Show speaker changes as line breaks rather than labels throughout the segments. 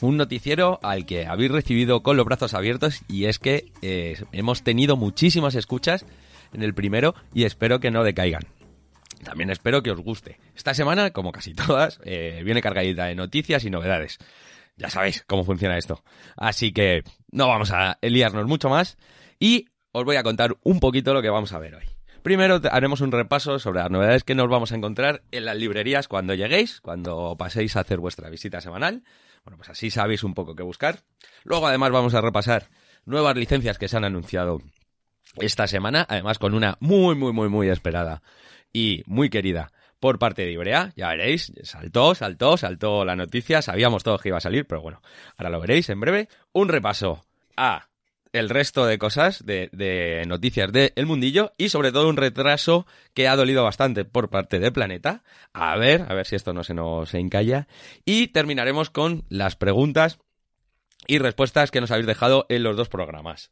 Un noticiero al que habéis recibido con los brazos abiertos y es que eh, hemos tenido muchísimas escuchas en el primero y espero que no decaigan. También espero que os guste. Esta semana, como casi todas, eh, viene cargadita de noticias y novedades. Ya sabéis cómo funciona esto. Así que no vamos a liarnos mucho más y os voy a contar un poquito lo que vamos a ver hoy. Primero haremos un repaso sobre las novedades que nos vamos a encontrar en las librerías cuando lleguéis, cuando paséis a hacer vuestra visita semanal. Bueno, pues así sabéis un poco qué buscar. Luego además vamos a repasar nuevas licencias que se han anunciado esta semana, además con una muy, muy, muy, muy esperada y muy querida por parte de Ibrea. Ya veréis, saltó, saltó, saltó la noticia, sabíamos todos que iba a salir, pero bueno, ahora lo veréis en breve. Un repaso a el resto de cosas, de, noticias de El Mundillo y sobre todo un retraso que ha dolido bastante por parte de Planeta. A ver, a ver si esto no se nos encalla. Y terminaremos con las preguntas y respuestas que nos habéis dejado en los dos programas.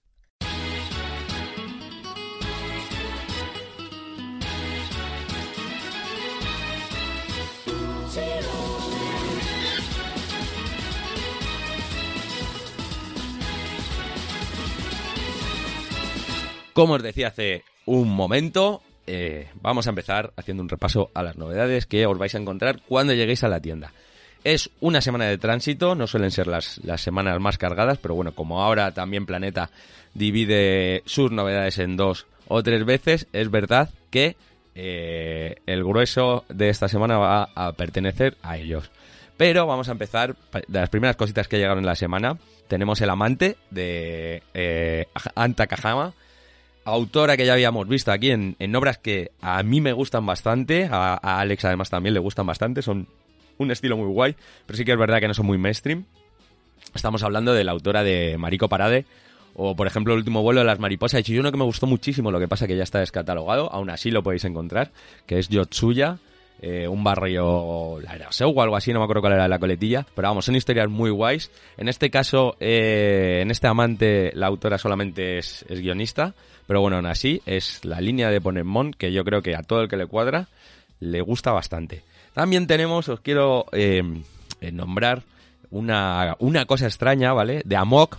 Como os decía hace un momento, eh, vamos a empezar haciendo un repaso a las novedades que os vais a encontrar cuando lleguéis a la tienda. Es una semana de tránsito, no suelen ser las, semanas más cargadas, pero bueno, como ahora también Planeta divide sus novedades en dos o tres veces, es verdad que eh, el grueso de esta semana va a pertenecer a ellos. Pero vamos a empezar de las primeras cositas que llegaron en la semana. Tenemos el amante de eh, Anta autora que ya habíamos visto aquí en, obras que a mí me gustan bastante, a, Alex además también le gustan bastante, son un estilo muy guay, pero sí que es verdad que no son muy mainstream. Estamos hablando de la autora de Marico Parade, o por ejemplo el último vuelo de las mariposas, y uno que me gustó muchísimo, lo que pasa que ya está descatalogado, aún así lo podéis encontrar, que es Yotsuya, eh, un barrio, la era o algo así, no me acuerdo cuál era la coletilla, pero vamos, son historias muy guays. En este caso, eh, en este amante, la autora solamente es, guionista, pero bueno, aún así, es la línea de Ponemon que yo creo que a todo el que le cuadra le gusta bastante. También tenemos, os quiero eh, nombrar una, una cosa extraña, ¿vale? De Amok,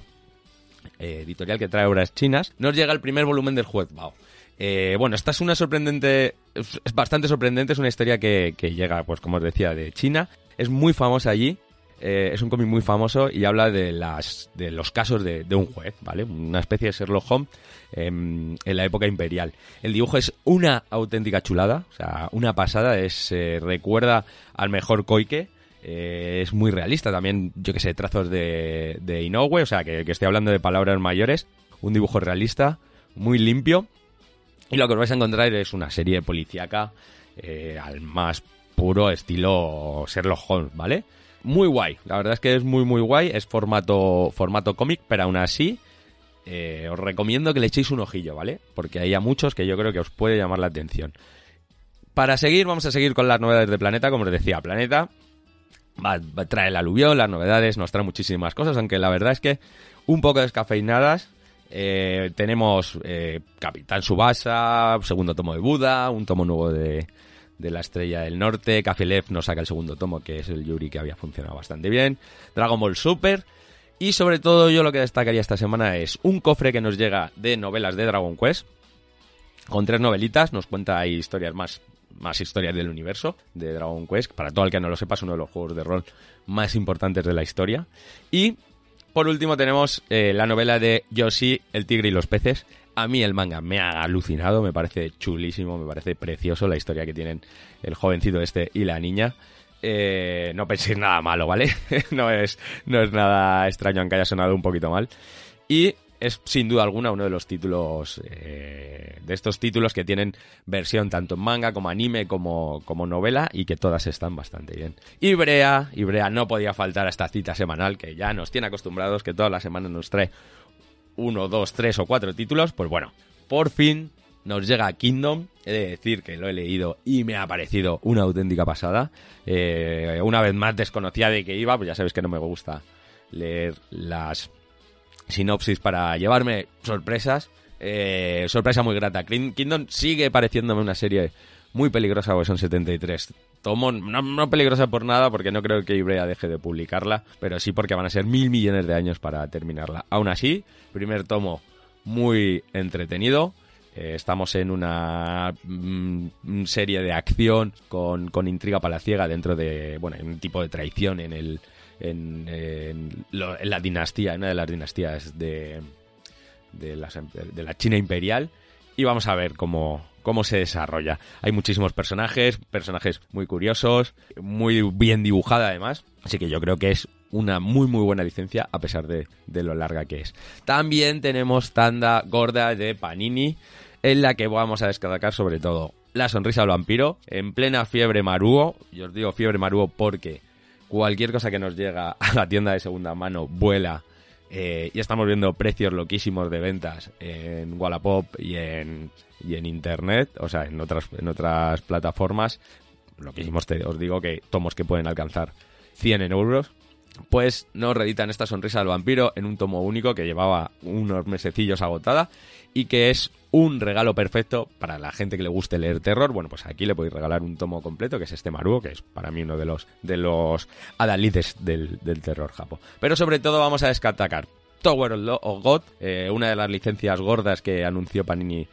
editorial que trae obras chinas. Nos llega el primer volumen del juez Bao. Eh, bueno, esta es una sorprendente, es bastante sorprendente, es una historia que, llega, pues como os decía, de China. Es muy famosa allí, eh, es un cómic muy famoso y habla de, las, de los casos de, un juez, ¿vale? Una especie de Sherlock Holmes em, en la época imperial. El dibujo es una auténtica chulada, o sea, una pasada, es, recuerda al mejor Koike. Eh, es muy realista también, yo que sé, trazos de, de Inoue, o sea, que, que estoy hablando de palabras mayores. Un dibujo realista, muy limpio y lo que os vais a encontrar es una serie policíaca eh, al más puro estilo Sherlock Holmes, ¿vale? Muy guay, la verdad es que es muy muy guay, es formato, formato cómic, pero aún así eh, os recomiendo que le echéis un ojillo, ¿vale? Porque hay a muchos que yo creo que os puede llamar la atención. Para seguir, vamos a seguir con las novedades de Planeta, como os decía, Planeta trae el aluvión, las novedades, nos trae muchísimas cosas, aunque la verdad es que un poco descafeinadas, eh, tenemos eh, Capitán Subasa, segundo tomo de Buda, un tomo nuevo de, la Estrella del Norte. Café nos saca el segundo tomo, que es el Yuri que había funcionado bastante bien. Dragon Ball Super. Y sobre todo yo lo que destacaría esta semana es un cofre que nos llega de novelas de Dragon Quest, con tres novelitas, nos cuenta ahí historias más, más historias del universo de Dragon Quest, para todo el que no lo sepa es uno de los juegos de rol más importantes de la historia. Y por último tenemos eh, la novela de Yoshi, el tigre y los peces. A mí el manga me ha alucinado, me parece chulísimo, me parece precioso la historia que tienen el jovencito este y la niña. Eh, no penséis nada malo, ¿vale? no, es, no es nada extraño, aunque haya sonado un poquito mal. Y es sin duda alguna uno de los títulos, eh, de estos títulos que tienen versión tanto en manga como anime como, como novela y que todas están bastante bien. Ibrea, Ibrea no podía faltar a esta cita semanal que ya nos tiene acostumbrados, que todas las semanas nos trae uno, dos, tres o cuatro títulos. Pues bueno, por fin nos llega Kingdom. He de decir que lo he leído y me ha parecido una auténtica pasada. Eh, una vez más desconocía de que iba, pues ya sabéis que no me gusta leer las sinopsis para llevarme sorpresas. Eh, sorpresa muy grata. Kingdom sigue pareciéndome una serie muy peligrosa, porque son 73 tomos. No, peligrosa por nada, porque no creo que Ibrea deje de publicarla, pero sí porque van a ser mil millones de años para terminarla. Aún así, primer tomo muy entretenido. Eh, estamos en una mm, serie de acción con, con intriga palaciega dentro de, bueno, un tipo de traición en el, en, la dinastía, en una de las dinastías de, de, la China imperial. Y vamos a ver cómo, cómo se desarrolla. Hay muchísimos personajes, personajes muy curiosos, muy bien dibujada además. Así que yo creo que es una muy muy buena licencia a pesar de, de, lo larga que es. También tenemos tanda gorda de Panini en la que vamos a destacar sobre todo la sonrisa del vampiro en plena fiebre maruo. Yo os digo fiebre maruo porque cualquier cosa que nos llega a la tienda de segunda mano vuela. Eh, y estamos viendo precios loquísimos de ventas en Wallapop y en, y en Internet, o sea, en otras, en otras plataformas. Loquísimos, te, os digo que tomos que pueden alcanzar 100 euros. Pues nos reeditan esta sonrisa del vampiro en un tomo único que llevaba unos mesecillos agotada y que es un regalo perfecto para la gente que le guste leer terror. Bueno, pues aquí le podéis regalar un tomo completo, que es este Maruo, que es para mí uno de los, de los adalides del, terror japo. Pero sobre todo vamos a destacar Tower of God, eh, una de las licencias gordas que anunció Panini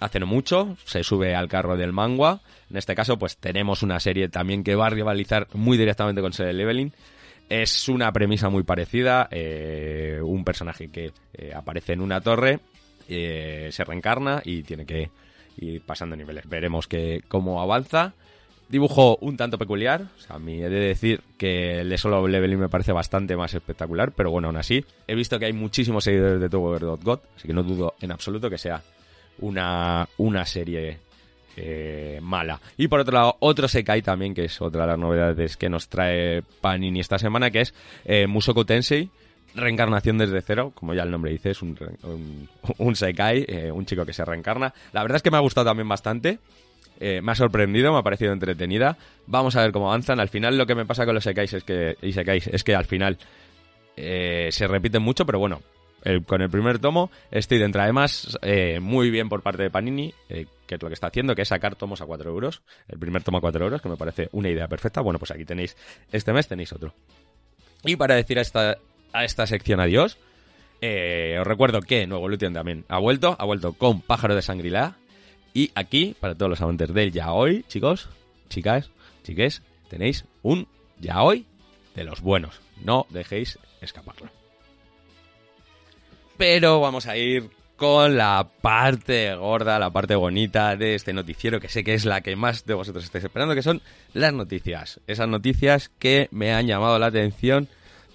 hace no mucho, se sube al carro del manga. En este caso, pues tenemos una serie también que va a rivalizar muy directamente con Sede Leveling. Es una premisa muy parecida, eh, un personaje que eh, aparece en una torre eh, se reencarna y tiene que ir pasando niveles. Veremos que cómo avanza. Dibujo un tanto peculiar, a mí he de decir que el de Solo Leveling me parece bastante más espectacular, pero bueno, aún así, he visto que hay muchísimos seguidores de Tower.god, así que no dudo en absoluto que sea una, una serie eh, mala. Y por otro lado, otro Sekai también, que es otra de las novedades que nos trae Panini esta semana, que es eh, Musoko Tensei, reencarnación desde cero, como ya el nombre dice, es un, un, Sekai, eh, un chico que se reencarna. La verdad es que me ha gustado también bastante. Eh, me ha sorprendido, me ha parecido entretenida. Vamos a ver cómo avanzan. Al final lo que me pasa con los Sekais es que, es que al final eh, se repiten mucho, pero bueno, con el primer tomo estoy dentro. Además, muy bien por parte de Panini, que es lo que está haciendo, que es sacar tomos a 4 euros. El primer tomo a 4 euros, que me parece una idea perfecta. Bueno, pues aquí tenéis, este mes tenéis otro. Y para decir a esta, a esta sección adiós. Eh, os recuerdo que Nuevo Lution también ha vuelto, ha vuelto con Pájaro de Sangrilá. Y aquí, para todos los amantes del yaoi, chicos, chicas, chiques, tenéis un yaoi de los buenos. No dejéis escaparlo. Pero vamos a ir con la parte gorda, la parte bonita de este noticiero, que sé que es la que más de vosotros estáis esperando, que son las noticias. Esas noticias que me han llamado la atención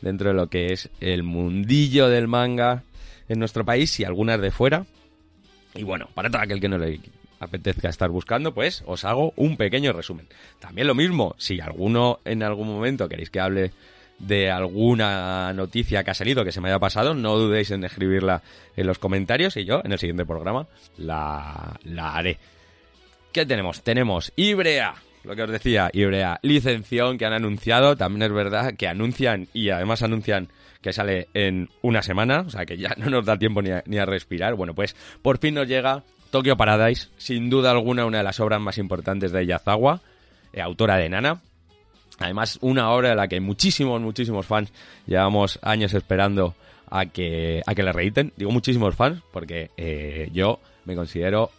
dentro de lo que es el mundillo del manga en nuestro país y algunas de fuera. Y bueno, para todo aquel que no le apetezca estar buscando, pues os hago un pequeño resumen. También lo mismo, si alguno en algún momento queréis que hable de alguna noticia que ha salido que se me haya pasado, no dudéis en escribirla en los comentarios y yo en el siguiente programa la, la haré. ¿Qué tenemos? Tenemos Ibrea, lo que os decía, Ibrea, licención que han anunciado, también es verdad que anuncian y además anuncian que sale en una semana, o sea que ya no nos da tiempo ni a, ni a respirar. Bueno, pues por fin nos llega Tokyo Paradise, sin duda alguna una de las obras más importantes de Yazawa, eh, autora de Nana. Además, una obra de la que muchísimos, muchísimos fans llevamos años esperando a que, a que la reediten. Digo muchísimos fans porque eh, yo me considero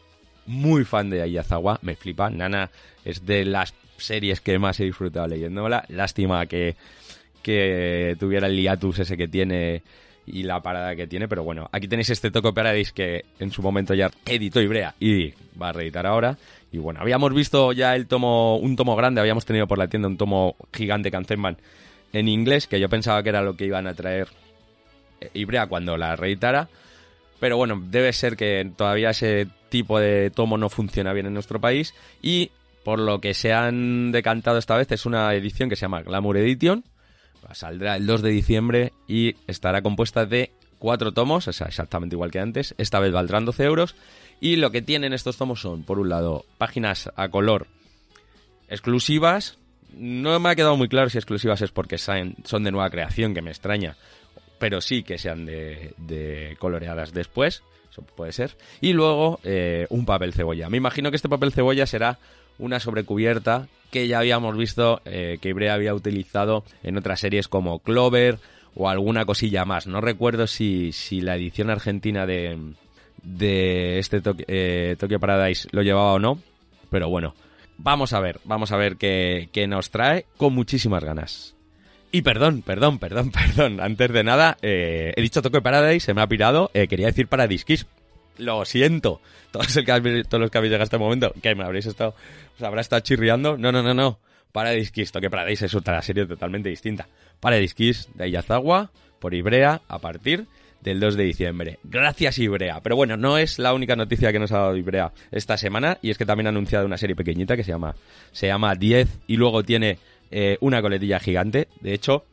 muy fan de Ayazawa, me flipa. Nana es de las series que más he disfrutado leyéndola. Lástima que, que tuviera el hiatus ese que tiene y la parada que tiene, pero bueno, aquí tenéis este Toco Paradise que en su momento ya editó Ibrea y va a reeditar ahora. Y bueno, habíamos visto ya el tomo, un tomo grande, habíamos tenido por la tienda un tomo gigante Cancelman en inglés, que yo pensaba que era lo que iban a traer Ibrea cuando la reeditara. Pero bueno, debe ser que todavía ese tipo de tomo no funciona bien en nuestro país. Y por lo que se han decantado esta vez es una edición que se llama Glamour Edition. Saldrá el 2 de diciembre y estará compuesta de cuatro tomos, exactamente igual que antes. Esta vez valdrán 12 euros. Y lo que tienen estos tomos son, por un lado, páginas a color exclusivas. No me ha quedado muy claro si exclusivas es porque son de nueva creación, que me extraña pero sí que sean de, coloreadas después, eso puede ser. Y luego eh, un papel cebolla. Me imagino que este papel cebolla será una sobrecubierta que ya habíamos visto eh, que Ibrea había utilizado en otras series como Clover o alguna cosilla más. No recuerdo si, si la edición argentina de, de este eh, Tokyo Paradise lo llevaba o no, pero bueno, vamos a ver, vamos a ver qué, qué nos trae con muchísimas ganas. Y perdón, perdón, perdón, perdón. Antes de nada, eh, he dicho Toque Paradise, se me ha pirado. Eh, quería decir Paradise Kiss. Lo siento. Todos, el los que habéis llegado hasta este momento, que me habréis estado, os habrá estado chirriando. No, no, no, no. Paradise Kiss. Toque Paradise es otra serie totalmente distinta. Paradise Kiss de Ayazawa por Ibrea a partir del 2 de diciembre. Gracias Ibrea. Pero bueno, no es la única noticia que nos ha dado Ibrea esta semana y es que también ha anunciado una serie pequeñita que se llama se llama 10 y luego tiene eh, una coletilla gigante. De hecho,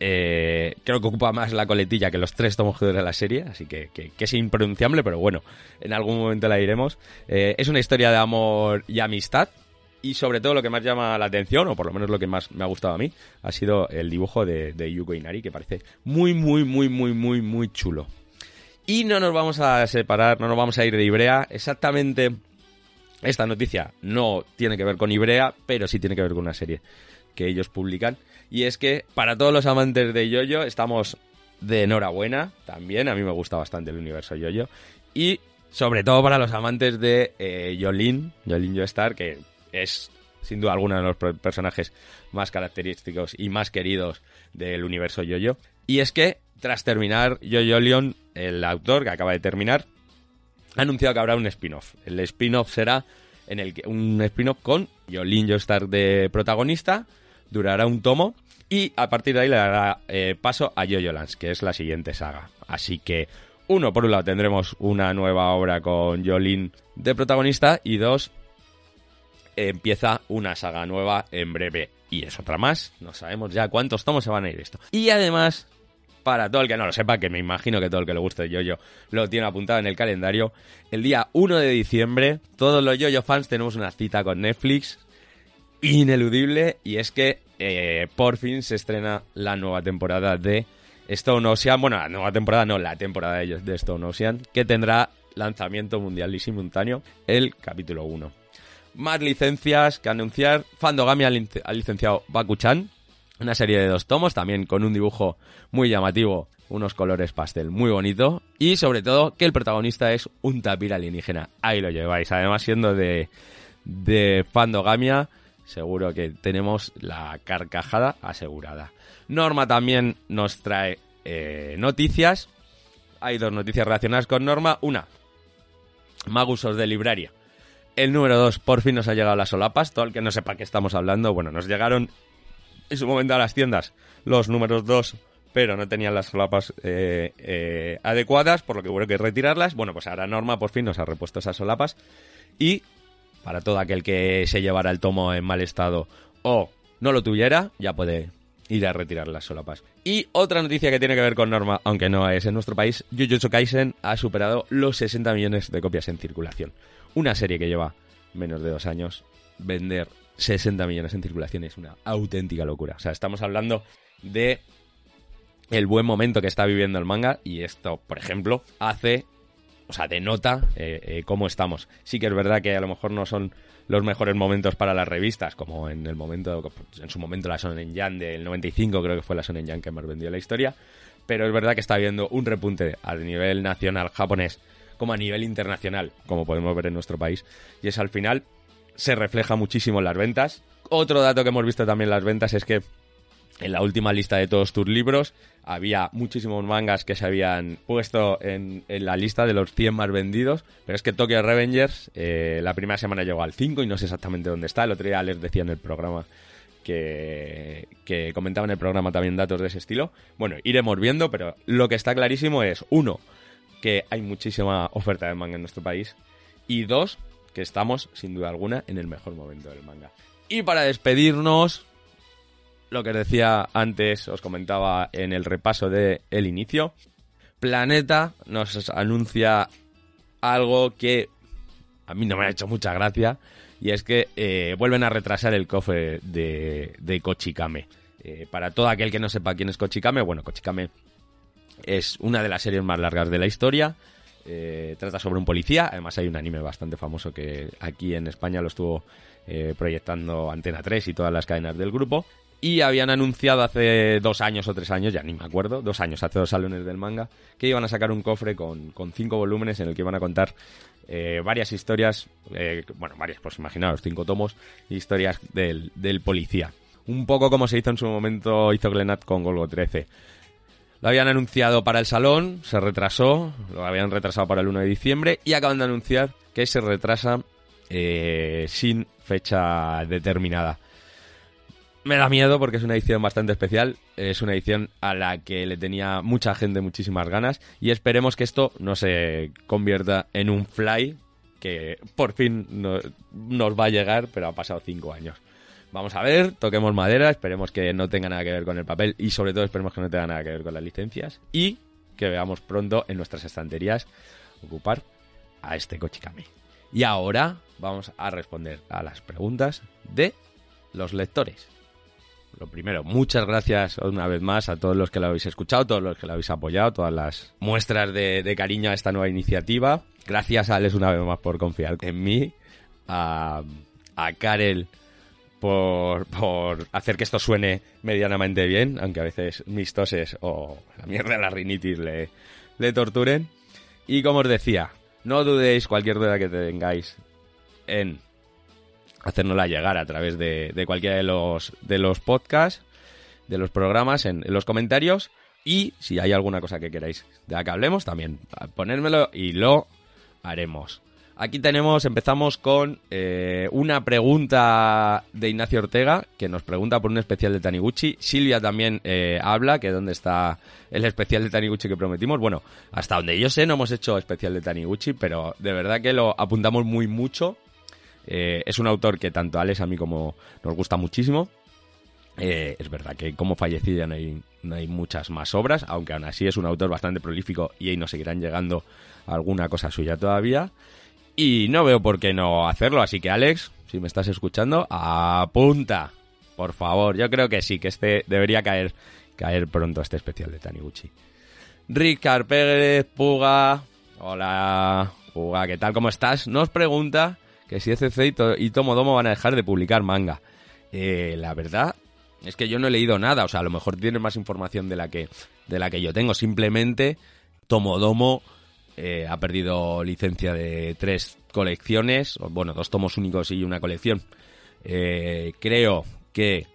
eh, creo que ocupa más la coletilla que los tres tomos de la serie, así que, es impronunciable, pero bueno, en algún momento la iremos. Eh, es una historia de amor y amistad. Y sobre todo lo que más llama la atención, o por lo menos lo que más me ha gustado a mí, ha sido el dibujo de, de Yuko Inari, que parece muy, muy, muy, muy, muy, muy chulo. Y no nos vamos a separar, no nos vamos a ir de Ibrea. Exactamente, esta noticia no tiene que ver con Ibrea, pero sí tiene que ver con una serie que ellos publican. Y es que para todos los amantes de Yoyo estamos de enhorabuena también. A mí me gusta bastante el universo Yoyo. Y sobre todo para los amantes de eh, Yolin, Yolin Joestar, que es sin duda alguna de los personajes más característicos y más queridos del universo Yoyo. Y es que tras terminar Yoyo Leon, el autor que acaba de terminar, ha anunciado que habrá un spin-off. El spin-off será en el que un spin-off con Yolin Joestar de protagonista durará un tomo y a partir de ahí le dará eh, paso a Jojo Lance, que es la siguiente saga. Así que, uno, por un lado tendremos una nueva obra con Jolin de protagonista y dos, empieza una saga nueva en breve. Y es otra más, no sabemos ya cuántos tomos se van a ir esto. Y además, para todo el que no lo sepa, que me imagino que todo el que le guste Jojo lo tiene apuntado en el calendario, el día 1 de diciembre, todos los Jojo fans tenemos una cita con Netflix ineludible y es que eh, por fin se estrena la nueva temporada de Stone Ocean. Bueno, la nueva temporada no, la temporada de, de Stone Ocean, que tendrá lanzamiento mundial y simultáneo el capítulo 1. Más licencias que anunciar. Fandogami ha, licenciado Bakuchan, una serie de dos tomos, también con un dibujo muy llamativo, unos colores pastel muy bonito. Y sobre todo que el protagonista es un tapir alienígena. Ahí lo lleváis. Además, siendo de, de Fandogamia, seguro que tenemos la carcajada asegurada. Norma también nos trae eh, noticias. Hay dos noticias relacionadas con Norma. Una, Magusos de Libraria. El número dos, por fin nos ha llegado las solapas. Todo el que no sepa qué estamos hablando, bueno, nos llegaron en su momento a las tiendas los números dos, pero no tenían las solapas eh, eh, adecuadas, por lo que hubo que retirarlas. Bueno, pues ahora Norma por fin nos ha repuesto esas solapas. Y para todo aquel que se llevara el tomo en mal estado o no lo tuviera, ya puede ir a retirar las solapas. Y otra noticia que tiene que ver con Norma, aunque no es en nuestro país, Jujutsu Kaisen ha superado los 60 millones de copias en circulación. Una serie que lleva menos de dos años, vender 60 millones en circulación es una auténtica locura. O sea, estamos hablando de el buen momento que está viviendo el manga y esto, por ejemplo, hace o sea, denota eh, eh, cómo estamos. Sí que es verdad que a lo mejor no son los mejores momentos para las revistas, como en el momento, en su momento la Sonen Yan del 95, creo que fue la Sonen Yan que más vendió la historia, pero es verdad que está habiendo un repunte a nivel nacional japonés como a nivel internacional, como podemos ver en nuestro país, y es al final se refleja muchísimo en las ventas. Otro dato que hemos visto también en las ventas es que en la última lista de todos tus libros había muchísimos mangas que se habían puesto en, la lista de los 100 más vendidos, pero es que Tokyo Revengers eh, la primera semana llegó al 5 y no sé exactamente dónde está. El otro día les decía en el programa que, que comentaba en el programa también datos de ese estilo. Bueno, iremos viendo, pero lo que está clarísimo es, uno, que hay muchísima oferta de manga en nuestro país y dos, que estamos, sin duda alguna, en el mejor momento del manga. Y para despedirnos, lo que decía antes, os comentaba en el repaso de el inicio, Planeta nos anuncia algo que a mí no me ha hecho mucha gracia, y es que eh, vuelven a retrasar el cofre de, de Kochikame. Eh, para todo aquel que no sepa quién es Kochikame, bueno, Kochikame es una de las series más largas de la historia. Eh, trata sobre un policía. Además, hay un anime bastante famoso que aquí en España lo estuvo proyectando Antena 3 y todas las cadenas del grupo. Y habían anunciado hace dos años o tres años, ya ni me acuerdo, dos años, hace dos salones del manga, que iban a sacar un cofre con, cinco volúmenes en el que iban a contar eh, varias historias, eh, bueno, varias, pues imaginaos, cinco tomos, historias del, del, policía. Un poco como se hizo en su momento, hizo Glenat con Golgo 13. Lo habían anunciado para el salón, se retrasó, lo habían retrasado para el 1 de diciembre y acaban de anunciar que se retrasa eh, sin fecha determinada. Me da miedo porque es una edición bastante especial, es una edición a la que le tenía mucha gente muchísimas ganas y esperemos que esto no se convierta en un fly que por fin nos va a llegar, pero ha pasado cinco años. Vamos a ver, toquemos madera, esperemos que no tenga nada que ver con el papel y sobre todo esperemos que no tenga nada que ver con las licencias y que veamos pronto en nuestras estanterías ocupar a este Kochikame. Y ahora vamos a responder a las preguntas de los lectores. Lo primero, muchas gracias una vez más a todos los que lo habéis escuchado, todos los que lo habéis apoyado, todas las muestras de, cariño a esta nueva iniciativa. Gracias a Alex una vez más por confiar en mí, a, a Karel por, por, hacer que esto suene medianamente bien, aunque a veces mis toses o la mierda de la rinitis le, le torturen. Y como os decía, no dudéis cualquier duda que tengáis en hacérnosla llegar a través de, de, cualquiera de los, de los podcasts, de los programas, en, los comentarios. Y si hay alguna cosa que queráis de la que hablemos, también ponérmelo y lo haremos. Aquí tenemos, empezamos con eh, una pregunta de Ignacio Ortega, que nos pregunta por un especial de Taniguchi. Silvia también eh, habla, que dónde está el especial de Taniguchi que prometimos. Bueno, hasta donde yo sé no hemos hecho especial de Taniguchi, pero de verdad que lo apuntamos muy mucho eh, es un autor que tanto a Alex a mí como nos gusta muchísimo. Es verdad que como fallecido no hay, no hay muchas más obras, aunque aún así es un autor bastante prolífico y ahí nos seguirán llegando alguna cosa suya todavía. Y no veo por qué no hacerlo, así que Alex, si me estás escuchando, apunta, por favor. Yo creo que sí, que este debería caer, caer pronto este especial de Taniguchi. Rick Pérez, Puga, hola, Puga, ¿qué tal? ¿Cómo estás? Nos pregunta que si ECC y, Tomodomo van a dejar de publicar manga. Eh, la verdad es que yo no he leído nada, o sea, a lo mejor tiene más información de la que, de la que yo tengo. Simplemente Tomodomo eh, ha perdido licencia de tres colecciones, bueno, dos tomos únicos y una colección. Eh, creo que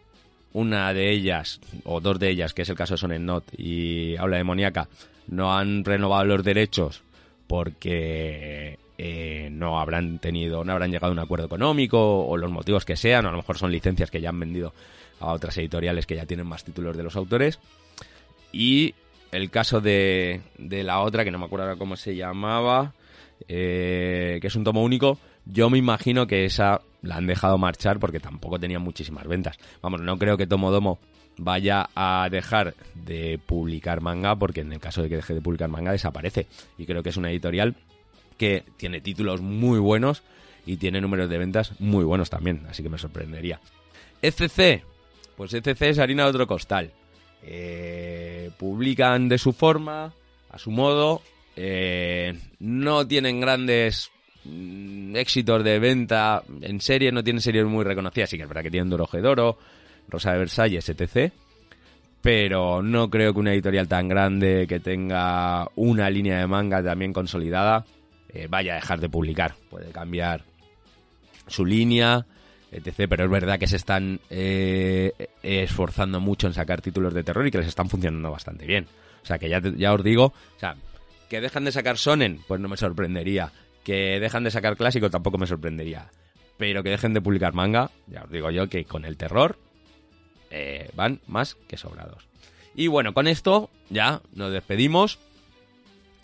una de ellas, o dos de ellas, que es el caso de Sonen Not y Habla Demoníaca, no han renovado los derechos porque eh, no habrán tenido, no habrán llegado a un acuerdo económico o los motivos que sean, o a lo mejor son licencias que ya han vendido a otras editoriales que ya tienen más títulos de los autores. Y el caso de, de la otra, que no me acuerdo ahora cómo se llamaba, eh, que es un tomo único, yo me imagino que esa la han dejado marchar porque tampoco tenía muchísimas ventas. Vamos, no creo que Tomodomo vaya a dejar de publicar manga porque en el caso de que deje de publicar manga desaparece. Y creo que es una editorial que tiene títulos muy buenos y tiene números de ventas muy buenos también, así que me sorprendería. ECC, pues ECC es harina de otro costal. Eh, publican de su forma, a su modo, eh, no tienen grandes mm, éxitos de venta en serie, no tienen series muy reconocidas, sí que es verdad que tienen Doro Rosa de Versalles, etc. Pero no creo que una editorial tan grande que tenga una línea de manga también consolidada eh, vaya a dejar de publicar. Puede cambiar su línea, etc. Pero es verdad que se están eh, esforzando mucho en sacar títulos de terror y que les están funcionando bastante bien. O sea, que ya, ya os digo, o sea, que dejan de sacar Sonen, pues no me sorprendería. Que dejan de sacar clásico tampoco me sorprendería. Pero que dejen de publicar manga, ya os digo yo que con el terror eh, van más que sobrados. Y bueno, con esto ya nos despedimos.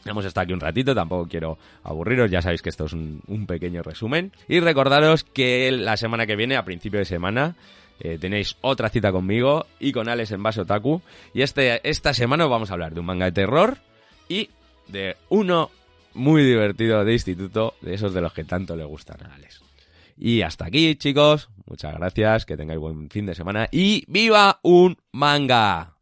Hemos estado aquí un ratito, tampoco quiero aburriros, ya sabéis que esto es un, pequeño resumen. Y recordaros que la semana que viene, a principio de semana, eh, tenéis otra cita conmigo y con Alex en Base Otaku. Y este, esta semana vamos a hablar de un manga de terror y de uno muy divertido de instituto, de esos de los que tanto le gustan a Alex. Y hasta aquí, chicos. Muchas gracias, que tengáis buen fin de semana y ¡viva un manga!